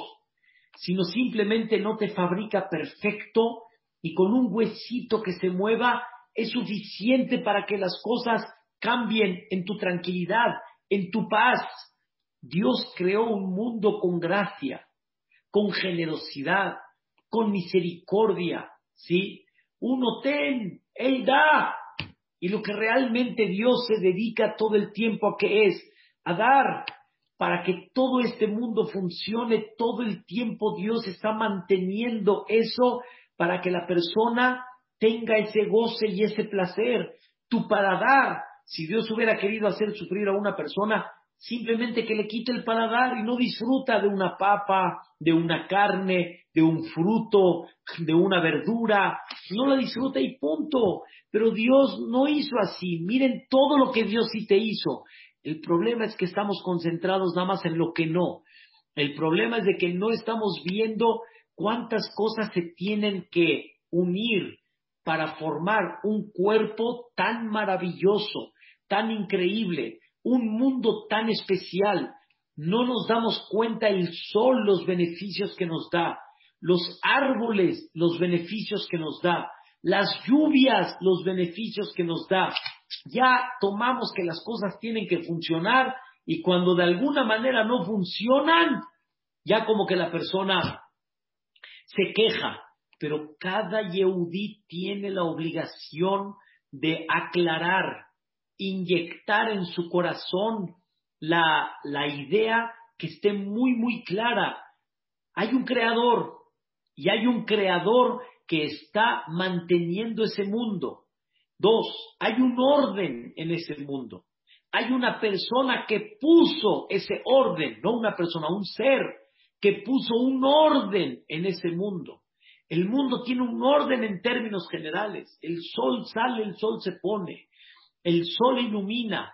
sino simplemente no te fabrica perfecto y con un huesito que se mueva es suficiente para que las cosas cambien en tu tranquilidad, en tu paz. Dios creó un mundo con gracia, con generosidad, con misericordia, ¿sí? Uno ten, Él da. Y lo que realmente Dios se dedica todo el tiempo a que es, a dar, para que todo este mundo funcione, todo el tiempo Dios está manteniendo eso para que la persona tenga ese goce y ese placer. Tu para dar, si Dios hubiera querido hacer sufrir a una persona, simplemente que le quite el paladar y no disfruta de una papa, de una carne, de un fruto, de una verdura, no la disfruta y punto. Pero Dios no hizo así. Miren todo lo que Dios sí te hizo. El problema es que estamos concentrados nada más en lo que no. El problema es de que no estamos viendo cuántas cosas se tienen que unir para formar un cuerpo tan maravilloso, tan increíble, un mundo tan especial. No nos damos cuenta el sol, los beneficios que nos da, los árboles, los beneficios que nos da, las lluvias, los beneficios que nos da. Ya tomamos que las cosas tienen que funcionar y cuando de alguna manera no funcionan, ya como que la persona se queja, pero cada Yehudí tiene la obligación de aclarar, inyectar en su corazón la, la idea que esté muy, muy clara. Hay un creador y hay un creador que está manteniendo ese mundo. Dos, hay un orden en ese mundo. Hay una persona que puso ese orden, no una persona, un ser que puso un orden en ese mundo. El mundo tiene un orden en términos generales. El sol sale, el sol se pone. El sol ilumina,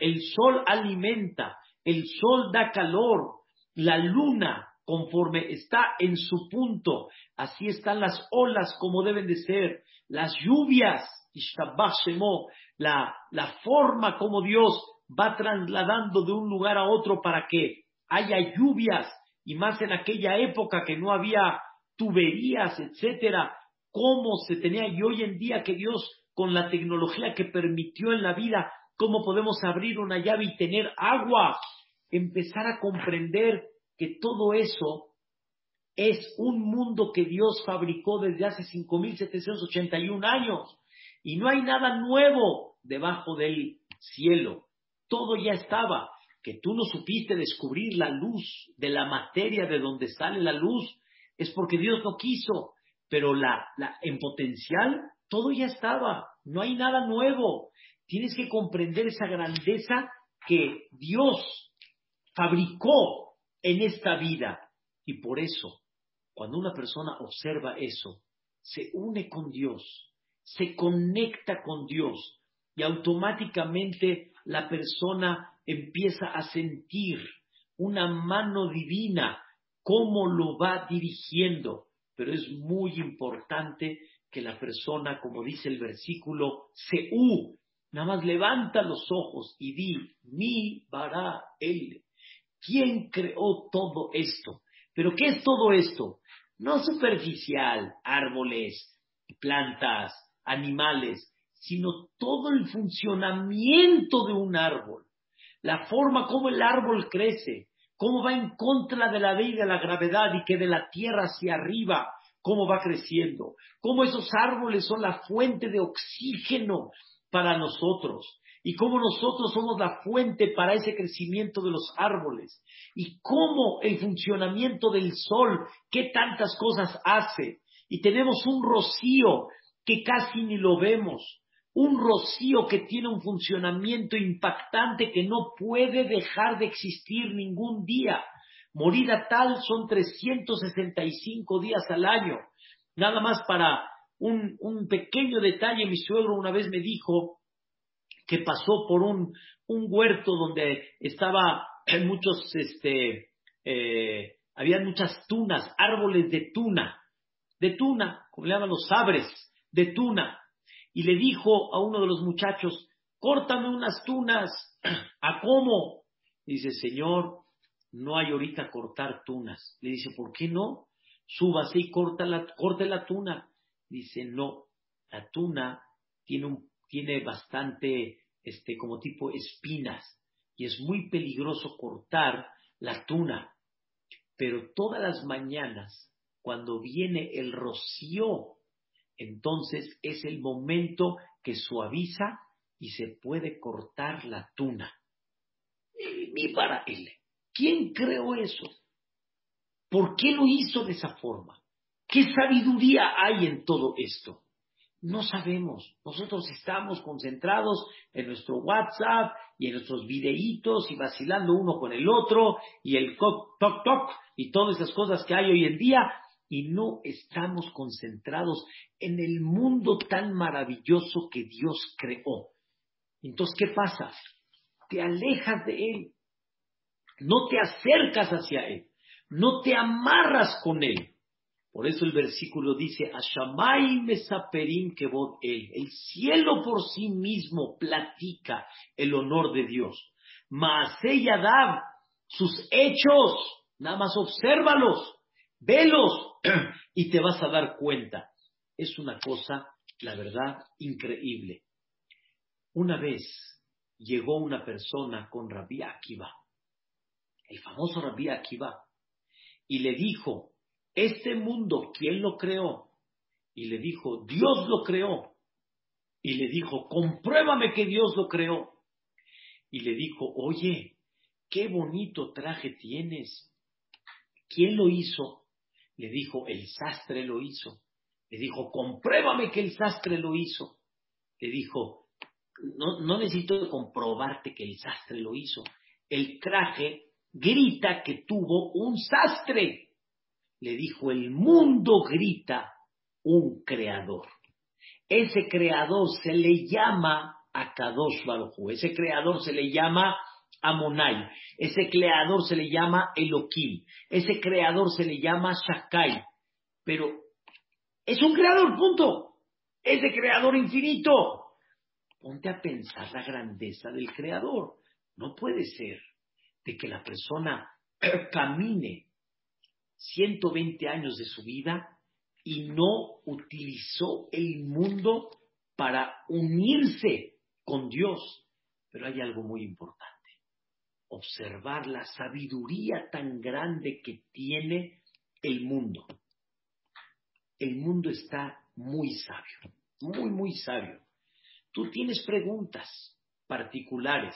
el sol alimenta, el sol da calor, la luna conforme está en su punto, así están las olas como deben de ser, las lluvias, la, la forma como Dios va trasladando de un lugar a otro para que haya lluvias, y más en aquella época que no había tuberías, etcétera, cómo se tenía y hoy en día que Dios con la tecnología que permitió en la vida, cómo podemos abrir una llave y tener agua, empezar a comprender que todo eso es un mundo que Dios fabricó desde hace 5.781 años y no hay nada nuevo debajo del cielo. Todo ya estaba. Que tú no supiste descubrir la luz de la materia de donde sale la luz es porque Dios no quiso. Pero la, la, en potencial todo ya estaba. No hay nada nuevo. Tienes que comprender esa grandeza que Dios fabricó en esta vida. Y por eso, cuando una persona observa eso, se une con Dios, se conecta con Dios y automáticamente la persona empieza a sentir una mano divina, cómo lo va dirigiendo. Pero es muy importante que la persona, como dice el versículo, se u, nada más levanta los ojos y di, mi bara él. ¿Quién creó todo esto? ¿Pero qué es todo esto? No superficial, árboles, plantas, animales, sino todo el funcionamiento de un árbol, la forma como el árbol crece, cómo va en contra de la ley de la gravedad y que de la tierra hacia arriba, cómo va creciendo, cómo esos árboles son la fuente de oxígeno para nosotros, y cómo nosotros somos la fuente para ese crecimiento de los árboles y cómo el funcionamiento del sol, qué tantas cosas hace. Y tenemos un rocío que casi ni lo vemos, un rocío que tiene un funcionamiento impactante que no puede dejar de existir ningún día. Morir a tal son 365 días al año. Nada más para un, pequeño detalle, mi suegro una vez me dijo, que pasó por un, un huerto donde estaba muchos, este, eh, había muchas tunas, árboles de tuna, de tuna, como le llaman los sabres, de tuna. Y le dijo a uno de los muchachos, córtame unas tunas, <clears throat> ¿a cómo? Dice, Señor, no hay ahorita cortar tunas. Le dice, ¿por qué no? Súbase y corta la, corte la tuna. Dice, no, la tuna tiene, tiene bastante, este, como tipo espinas, y es muy peligroso cortar la tuna. Pero todas las mañanas, cuando viene el rocío, entonces es el momento que suaviza y se puede cortar la tuna. Para él. ¿Quién creó eso? ¿Por qué lo hizo de esa forma? ¿Qué sabiduría hay en todo esto? No sabemos. Nosotros estamos concentrados en nuestro WhatsApp y en nuestros videitos y vacilando uno con el otro y el toc toc y todas esas cosas que hay hoy en día y no estamos concentrados en el mundo tan maravilloso que Dios creó. Entonces, ¿qué pasa? Te alejas de Él. No te acercas hacia Él. No te amarras con Él. Por eso el versículo dice, Ashamay mesaperim kevod él. El cielo por sí mismo platica el honor de Dios. Maase Yadav, sus hechos, nada más obsérvalos, velos <clears throat> y te vas a dar cuenta. Es una cosa, la verdad, increíble. Una vez llegó una persona con Rabbi Akiva, el famoso Rabbi Akiva, y le dijo, este mundo, ¿quién lo creó? Y le dijo, Dios lo creó. Y le dijo, compruébame que Dios lo creó. Y le dijo, oye, qué bonito traje tienes. ¿Quién lo hizo? Le dijo, el sastre lo hizo. Le dijo, compruébame que el sastre lo hizo. Le dijo, no, no necesito comprobarte que el sastre lo hizo. El traje grita que tuvo un sastre. Le dijo, el mundo grita un creador. Ese creador se le llama Akadosh Baruj Ese creador se le llama Amonai. Ese creador se le llama Elohim. Ese creador se le llama Shakai. Pero es un creador, punto. Es de creador infinito. Ponte a pensar la grandeza del creador. No puede ser de que la persona <clears throat> camine 120 años de su vida y no utilizó el mundo para unirse con Dios. Pero hay algo muy importante observar la sabiduría tan grande que tiene el mundo. El mundo está muy sabio, muy, muy sabio. Tú tienes preguntas particulares,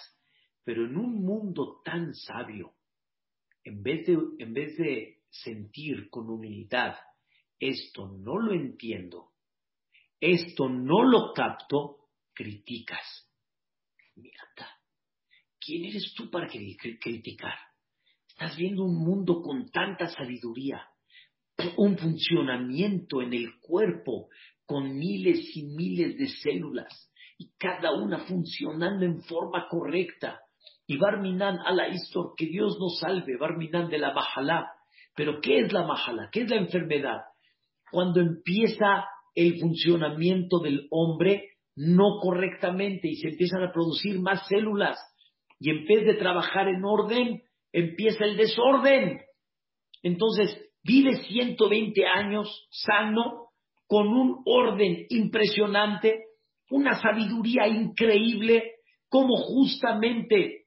pero en un mundo tan sabio, en vez de, en vez de sentir con humildad, esto no lo entiendo, esto no lo capto, criticas. Mira, ¿quién eres tú para criticar? Estás viendo un mundo con tanta sabiduría, un funcionamiento en el cuerpo con miles y miles de células y cada una funcionando en forma correcta. Y Barminan a la Istor, que Dios nos salve, Barminan de la Mahalá. Pero ¿qué es la Mahalá? ¿Qué es la enfermedad? Cuando empieza el funcionamiento del hombre no correctamente y se empiezan a producir más células y en vez de trabajar en orden, empieza el desorden. Entonces, vive 120 años sano, con un orden impresionante, una sabiduría increíble, como justamente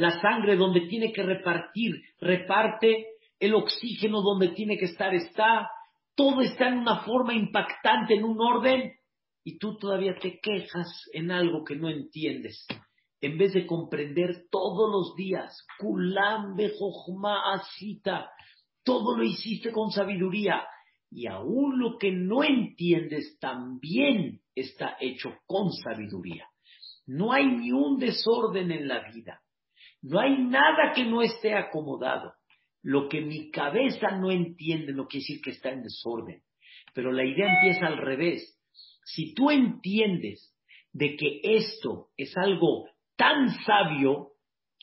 la sangre donde tiene que repartir, reparte, el oxígeno donde tiene que estar está, todo está en una forma impactante, en un orden, y tú todavía te quejas en algo que no entiendes. En vez de comprender todos los días, Kulam asita, todo lo hiciste con sabiduría, y aún lo que no entiendes también está hecho con sabiduría. No hay ni un desorden en la vida, no hay nada que no esté acomodado. Lo que mi cabeza no entiende no quiere decir que está en desorden, pero la idea empieza al revés. Si tú entiendes de que esto es algo tan sabio,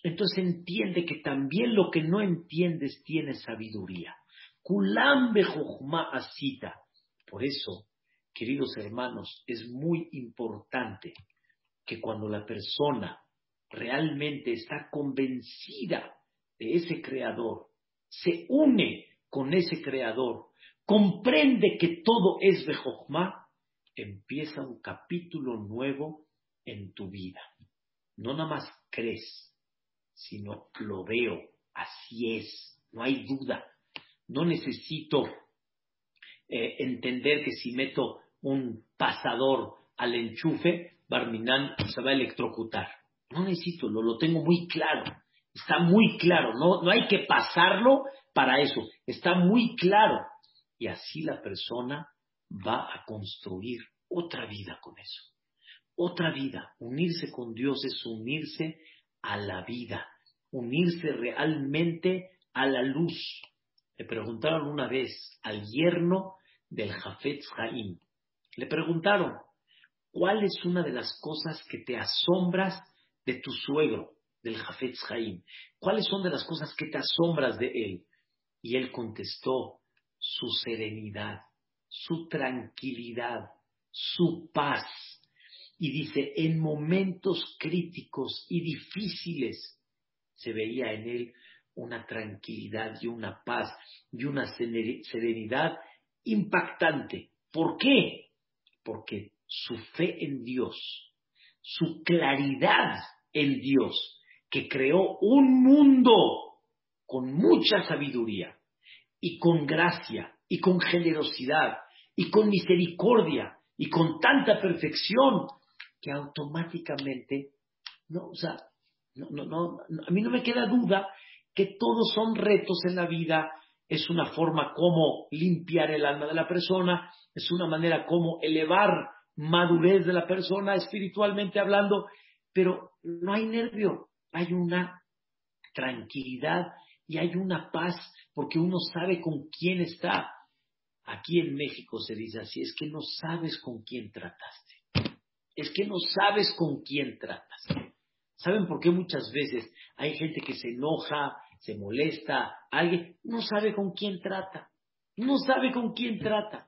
entonces entiende que también lo que no entiendes tiene sabiduría. Kulam asita. Por eso, queridos hermanos, es muy importante que cuando la persona realmente está convencida de ese creador, se une con ese creador, comprende que todo es Bejojma, empieza un capítulo nuevo en tu vida. No nada más crees, sino lo veo, así es, no hay duda. No necesito eh, entender que si meto un pasador al enchufe, Barminan se va a electrocutar. No necesito, lo, lo tengo muy claro. Está muy claro, no, no hay que pasarlo para eso. Está muy claro. Y así la persona va a construir otra vida con eso. Otra vida. Unirse con Dios es unirse a la vida. Unirse realmente a la luz. Le preguntaron una vez al yerno del Jafetz Haim. Le preguntaron, ¿cuál es una de las cosas que te asombras de tu suegro, del Jafetz Haim? ¿Cuáles son de las cosas que te asombras de él? Y él contestó, su serenidad, su tranquilidad, su paz. Y dice, en momentos críticos y difíciles se veía en él una tranquilidad y una paz y una serenidad impactante. ¿Por qué? Porque su fe en Dios, su claridad en Dios, que creó un mundo con mucha sabiduría y con gracia y con generosidad y con misericordia y con tanta perfección que automáticamente, no, o sea, no, no, a mí no me queda duda que todos son retos en la vida, es una forma como limpiar el alma de la persona, es una manera como elevar madurez de la persona espiritualmente hablando, pero no hay nervio, hay una tranquilidad y hay una paz porque uno sabe con quién está. Aquí en México se dice así, es que no sabes con quién trataste. Es que no sabes con quién tratas. ¿Saben por qué muchas veces hay gente que se enoja, se molesta, alguien no sabe con quién trata? No sabe con quién trata.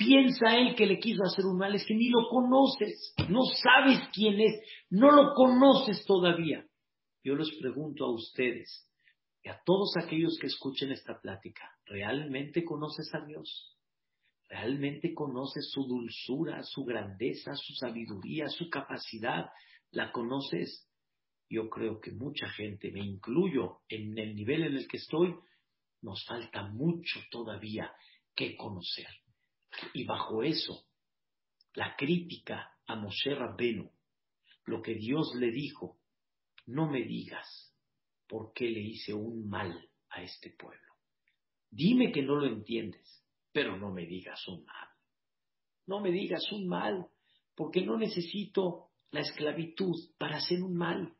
Piensa él que le quiso hacer un mal, es que ni lo conoces, no sabes quién es, no lo conoces todavía. Yo les pregunto a ustedes, y a todos aquellos que escuchen esta plática, ¿realmente conoces a Dios? ¿Realmente conoces su dulzura, su grandeza, su sabiduría, su capacidad? ¿La conoces? Yo creo que mucha gente, me incluyo en el nivel en el que estoy, nos falta mucho todavía que conocer. Y bajo eso, la crítica a Moshe Rabbenu, lo que Dios le dijo, no me digas por qué le hice un mal a este pueblo. Dime que no lo entiendes, pero no me digas un mal. No me digas un mal, porque no necesito la esclavitud para hacer un mal.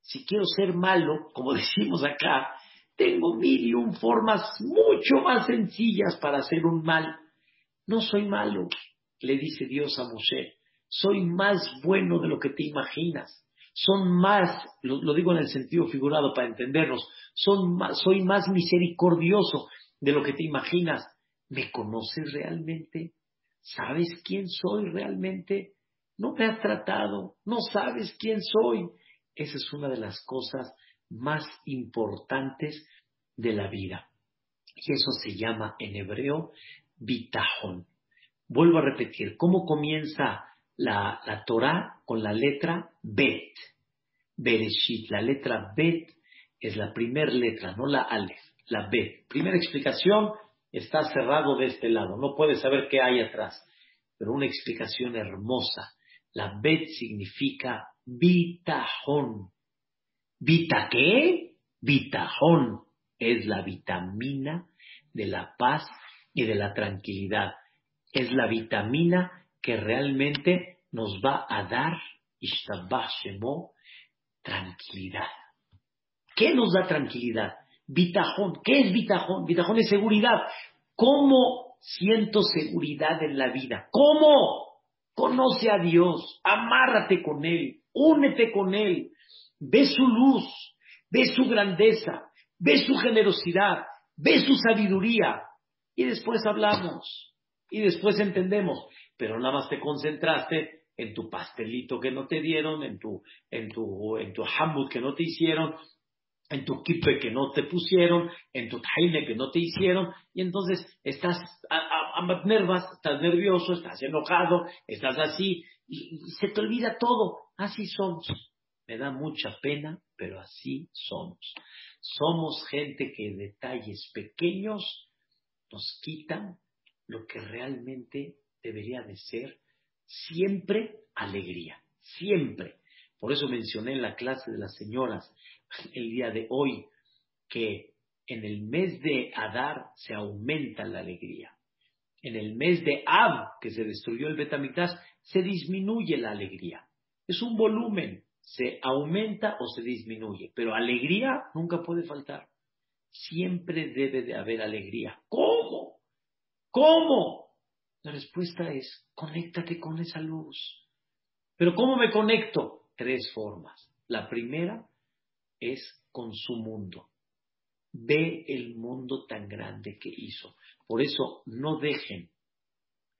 Si quiero ser malo, como <laughs> decimos acá, tengo mil y un formas mucho más sencillas para hacer un mal. No soy malo, le dice Dios a Moshe. Soy más bueno de lo que te imaginas son más, lo, digo en el sentido figurado para entendernos, soy más misericordioso de lo que te imaginas. ¿Me conoces realmente? ¿Sabes quién soy realmente? No me has tratado, no sabes quién soy. Esa es una de las cosas más importantes de la vida. Y eso se llama en hebreo bitajón. Vuelvo a repetir, ¿cómo comienza la, la Torah con la letra Bet. Bereshit. La letra Bet es la primera letra, no la Aleph, la Bet. Primera explicación, está cerrado de este lado, no puedes saber qué hay atrás, pero una explicación hermosa. La Bet significa vitajón. ¿Vita qué? Vitajón es la vitamina de la paz y de la tranquilidad. Es la vitamina que realmente nos va a dar, tranquilidad. ¿Qué nos da tranquilidad? Vitajón. ¿Qué es vitajón? Vitajón es seguridad. ¿Cómo siento seguridad en la vida? ¿Cómo? Conoce a Dios, amárrate con Él, únete con Él, ve su luz, ve su grandeza, ve su generosidad, ve su sabiduría. Y después hablamos, y después entendemos pero nada más te concentraste en tu pastelito que no te dieron, en tu, en tu, en tu hamburg que no te hicieron, en tu kipe que no te pusieron, en tu taine que no te hicieron, y entonces estás a, nervas, estás nervioso, estás enojado, estás así, y, se te olvida todo. Así somos. Me da mucha pena, pero así somos. Somos gente que detalles pequeños nos quitan lo que realmente debería de ser siempre alegría, siempre. Por eso mencioné en la clase de las señoras el día de hoy que en el mes de Adar se aumenta la alegría. En el mes de Ab, que se destruyó el Betamigdash, se disminuye la alegría. Es un volumen, se aumenta o se disminuye, pero alegría nunca puede faltar. Siempre debe de haber alegría. ¿Cómo? ¿Cómo? La respuesta es, conéctate con esa luz. Pero ¿cómo me conecto? Tres formas. La primera, es con su mundo. Ve el mundo tan grande que hizo. Por eso no dejen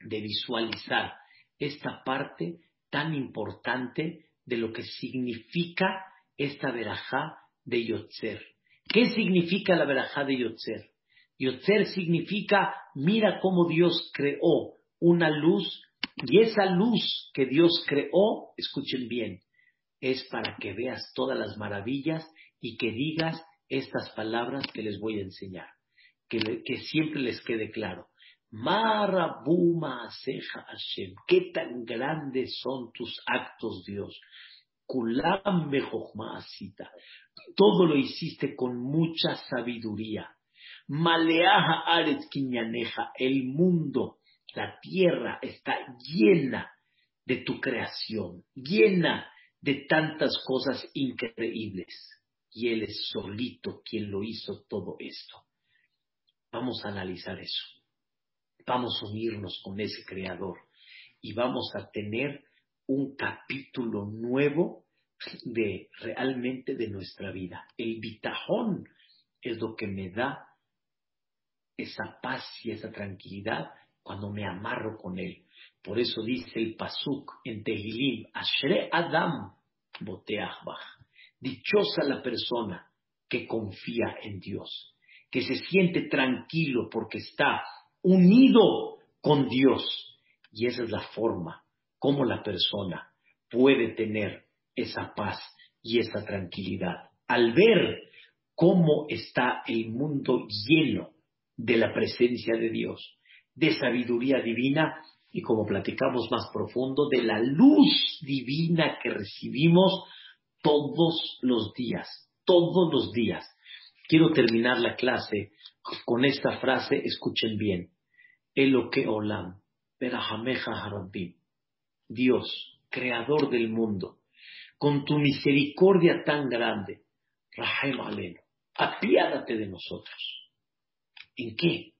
de visualizar esta parte tan importante de lo que significa esta verajá de Yotzer. ¿Qué significa la verajá de Yotzer? Yotzer significa, mira cómo Dios creó una luz y esa luz que Dios creó, escuchen bien, es para que veas todas las maravillas y que digas estas palabras que les voy a enseñar. Que, siempre les quede claro. Marabuma Seja Hashem. Qué tan grandes son tus actos, Dios. Kulam. Todo lo hiciste con mucha sabiduría. Maleaja Aret Quiñaneja. El mundo, la tierra está llena de tu creación, llena de tantas cosas increíbles. Y Él es solito quien lo hizo todo esto. Vamos a analizar eso. Vamos a unirnos con ese Creador y vamos a tener un capítulo nuevo de realmente de nuestra vida. El bitajón es lo que me da esa paz y esa tranquilidad cuando me amarro con Él. Por eso dice el Pasuk en Tehilim, Ashre Adam Dichosa la persona que confía en Dios, que se siente tranquilo porque está unido con Dios. Y esa es la forma como la persona puede tener esa paz y esa tranquilidad. Al ver cómo está el mundo lleno de la presencia de Dios, de sabiduría divina, y como platicamos más profundo, de la luz divina que recibimos todos los días, todos los días. Quiero terminar la clase con esta frase, escuchen bien. Eloque Olam, Berahameja Harabim. Dios, creador del mundo, con tu misericordia tan grande, Rahem Aleno, apiádate de nosotros. ¿En qué?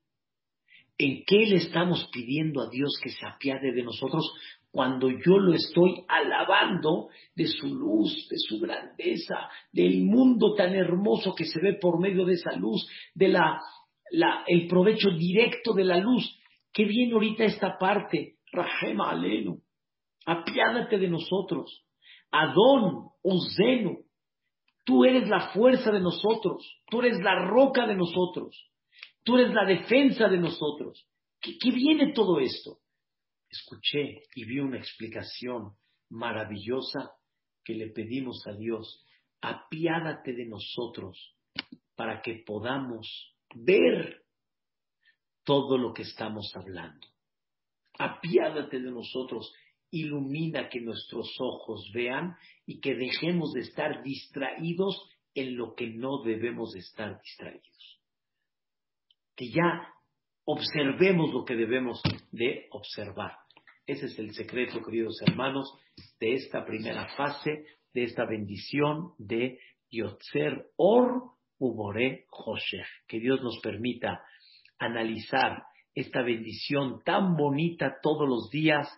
¿En qué le estamos pidiendo a Dios que se apiade de nosotros cuando yo lo estoy alabando de su luz, de su grandeza, del mundo tan hermoso que se ve por medio de esa luz, de la, el provecho directo de la luz? ¿Qué viene ahorita esta parte? Rahema Alenu, apiádate de nosotros. Adón, Ozenu, tú eres la fuerza de nosotros, tú eres la roca de nosotros. Tú eres la defensa de nosotros. ¿Qué, viene todo esto? Escuché y vi una explicación maravillosa que le pedimos a Dios. Apiádate de nosotros para que podamos ver todo lo que estamos hablando. Apiádate de nosotros, ilumina que nuestros ojos vean y que dejemos de estar distraídos en lo que no debemos de estar distraídos que ya observemos lo que debemos de observar. Ese es el secreto, queridos hermanos, de esta primera fase, de esta bendición de Yotzer Or Ubore Joshech. Que Dios nos permita analizar esta bendición tan bonita todos los días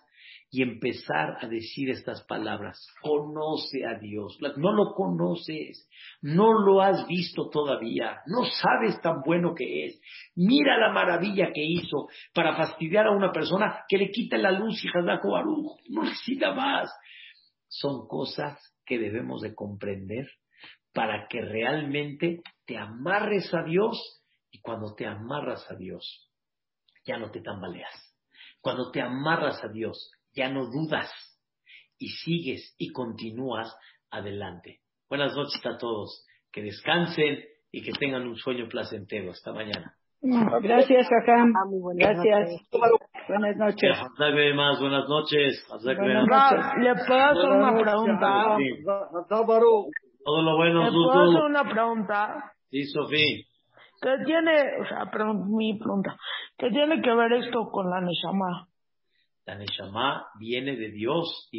y empezar a decir estas palabras. Conoce a Dios. No lo conoces, no lo has visto todavía, no sabes tan bueno que es. Mira la maravilla que hizo para fastidiar a una persona que le quita la luz y Hazako Baruch. No necesita más. Son cosas que debemos de comprender para que realmente te amarres a Dios y cuando te amarras a Dios, ya no te tambaleas. Cuando te amarras a Dios, ya no dudas y sigues y continúas adelante. Buenas noches a todos. Que descansen y que tengan un sueño placentero. Hasta mañana. Gracias, Jajam. Gracias. Buenas noches. Más, buenas noches. Buenas noches. ¿Le puedo hacer una pregunta? Todo lo bueno, ¿Le puedo hacer una pregunta? Sí, Sofía. ¿Qué tiene, o sea, pero mi pregunta, ¿qué tiene que ver esto con la Neshama? La viene de Dios directamente.